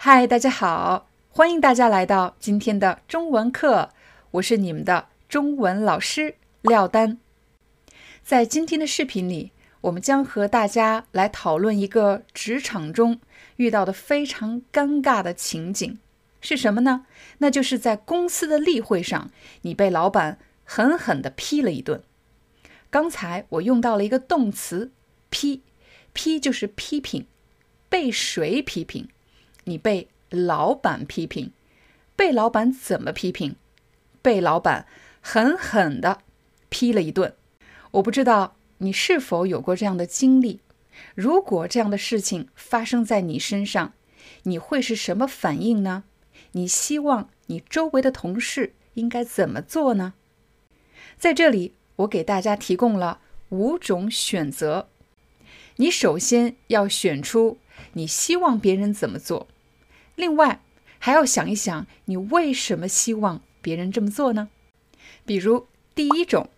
嗨，大家好，欢迎大家来到今天的中文课，我是你们的中文老师廖丹。在今天的视频里，我们将和大家来讨论一个职场中遇到的非常尴尬的情景，是什么呢？那就是在公司的例会上，你被老板狠狠地批了一顿。刚才我用到了一个动词“批”，“批”就是批评，被谁批评？你被老板批评，被老板怎么批评？被老板狠狠地批了一顿。我不知道你是否有过这样的经历。如果这样的事情发生在你身上，你会是什么反应呢？你希望你周围的同事应该怎么做呢？在这里，我给大家提供了五种选择。你首先要选出你希望别人怎么做。另外，还要想一想，你为什么希望别人这么做呢？比如，第一种，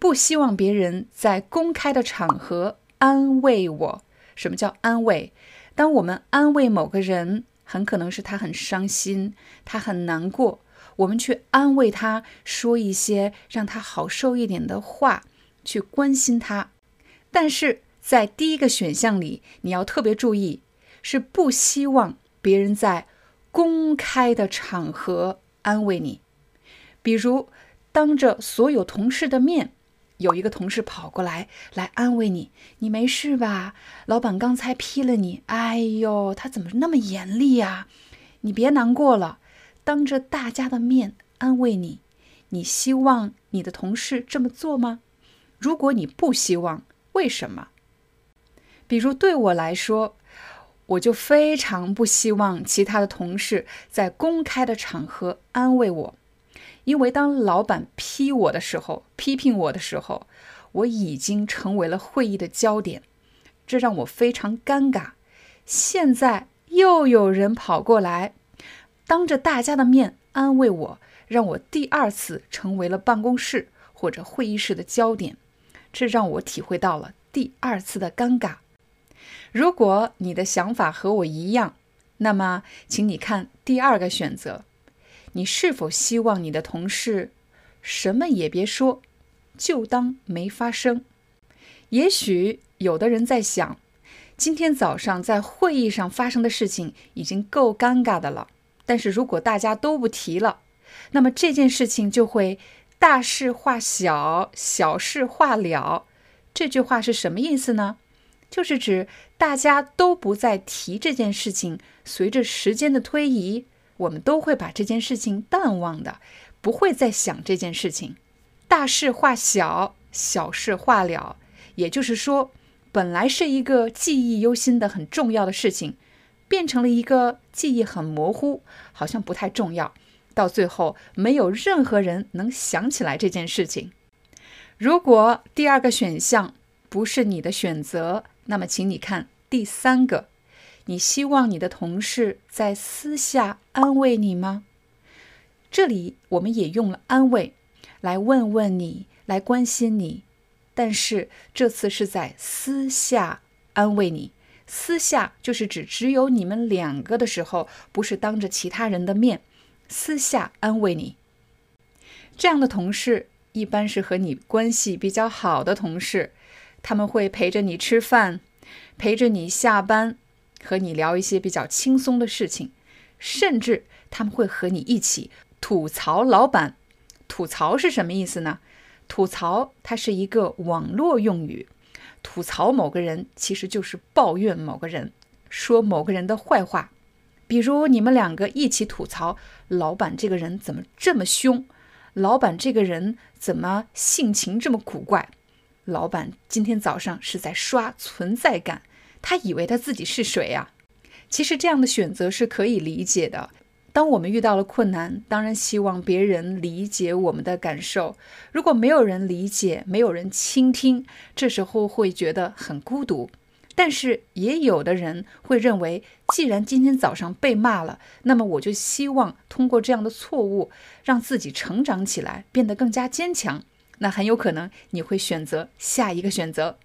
不希望别人在公开的场合安慰我。什么叫安慰？当我们安慰某个人，很可能是他很伤心，他很难过，我们去安慰他，说一些让他好受一点的话，去关心他。但是在第一个选项里，你要特别注意，是不希望。别人在公开的场合安慰你，比如当着所有同事的面，有一个同事跑过来来安慰你：“你没事吧？老板刚才批了你，哎呦，他怎么那么严厉呀？你别难过了。”当着大家的面安慰你，你希望你的同事这么做吗？如果你不希望，为什么？比如对我来说。我就非常不希望其他的同事在公开的场合安慰我，因为当老板批我的时候，批评我的时候，我已经成为了会议的焦点，这让我非常尴尬。现在又有人跑过来，当着大家的面安慰我，让我第二次成为了办公室或者会议室的焦点，这让我体会到了第二次的尴尬。如果你的想法和我一样，那么，请你看第二个选择：你是否希望你的同事什么也别说，就当没发生？也许有的人在想，今天早上在会议上发生的事情已经够尴尬的了，但是如果大家都不提了，那么这件事情就会大事化小，小事化了。这句话是什么意思呢？就是指大家都不再提这件事情，随着时间的推移，我们都会把这件事情淡忘的，不会再想这件事情。大事化小，小事化了。也就是说，本来是一个记忆犹新的很重要的事情，变成了一个记忆很模糊，好像不太重要。到最后，没有任何人能想起来这件事情。如果第二个选项不是你的选择，那么，请你看第三个，你希望你的同事在私下安慰你吗？这里我们也用了安慰来问问你，来关心你，但是这次是在私下安慰你。私下就是指只有你们两个的时候，不是当着其他人的面，私下安慰你。这样的同事一般是和你关系比较好的同事。他们会陪着你吃饭，陪着你下班，和你聊一些比较轻松的事情，甚至他们会和你一起吐槽老板。吐槽是什么意思呢？吐槽它是一个网络用语，吐槽某个人其实就是抱怨某个人，说某个人的坏话。比如你们两个一起吐槽老板这个人怎么这么凶，老板这个人怎么性情这么古怪。老板今天早上是在刷存在感，他以为他自己是谁呀？其实这样的选择是可以理解的。当我们遇到了困难，当然希望别人理解我们的感受。如果没有人理解，没有人倾听，这时候会觉得很孤独。但是也有的人会认为，既然今天早上被骂了，那么我就希望通过这样的错误，让自己成长起来，变得更加坚强。那很有可能你会选择下一个选择。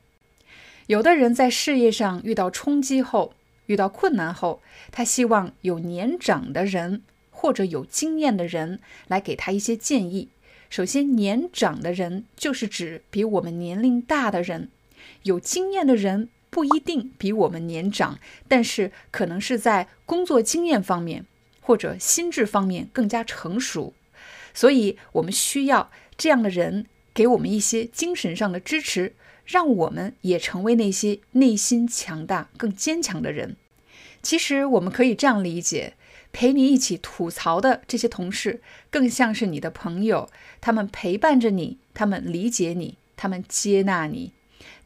有的人在事业上遇到冲击后，遇到困难后，他希望有年长的人或者有经验的人来给他一些建议。首先，年长的人就是指比我们年龄大的人，有经验的人不一定比我们年长，但是可能是在工作经验方面或者心智方面更加成熟，所以我们需要这样的人给我们一些精神上的支持。让我们也成为那些内心强大、更坚强的人。其实，我们可以这样理解：陪你一起吐槽的这些同事，更像是你的朋友，他们陪伴着你，他们理解你，他们接纳你。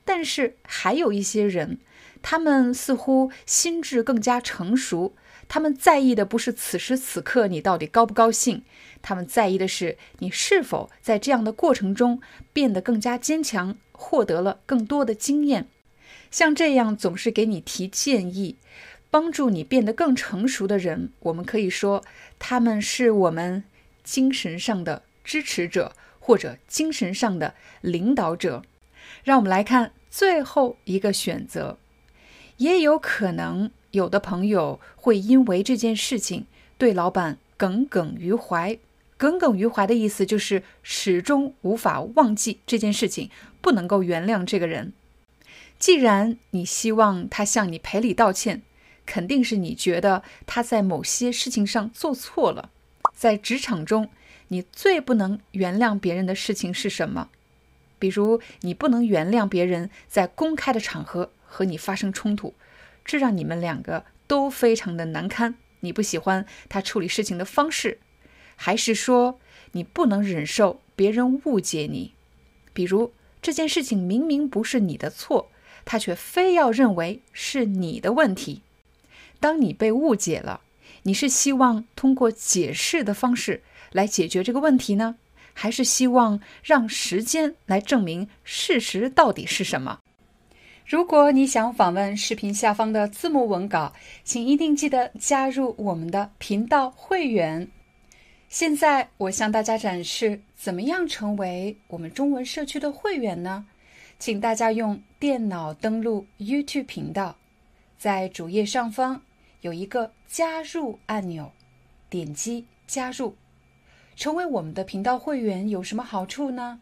但是，还有一些人，他们似乎心智更加成熟，他们在意的不是此时此刻你到底高不高兴，他们在意的是你是否在这样的过程中变得更加坚强。获得了更多的经验，像这样总是给你提建议、帮助你变得更成熟的人，我们可以说他们是我们精神上的支持者或者精神上的领导者。让我们来看最后一个选择，也有可能有的朋友会因为这件事情对老板耿耿于怀。耿耿于怀的意思就是始终无法忘记这件事情，不能够原谅这个人。既然你希望他向你赔礼道歉，肯定是你觉得他在某些事情上做错了。在职场中，你最不能原谅别人的事情是什么？比如，你不能原谅别人在公开的场合和你发生冲突，这让你们两个都非常的难堪。你不喜欢他处理事情的方式。还是说你不能忍受别人误解你，比如这件事情明明不是你的错，他却非要认为是你的问题。当你被误解了，你是希望通过解释的方式来解决这个问题呢，还是希望让时间来证明事实到底是什么？如果你想访问视频下方的字幕文稿，请一定记得加入我们的频道会员。现在我向大家展示怎么样成为我们中文社区的会员呢？请大家用电脑登录 YouTube 频道，在主页上方有一个加入按钮，点击加入，成为我们的频道会员有什么好处呢？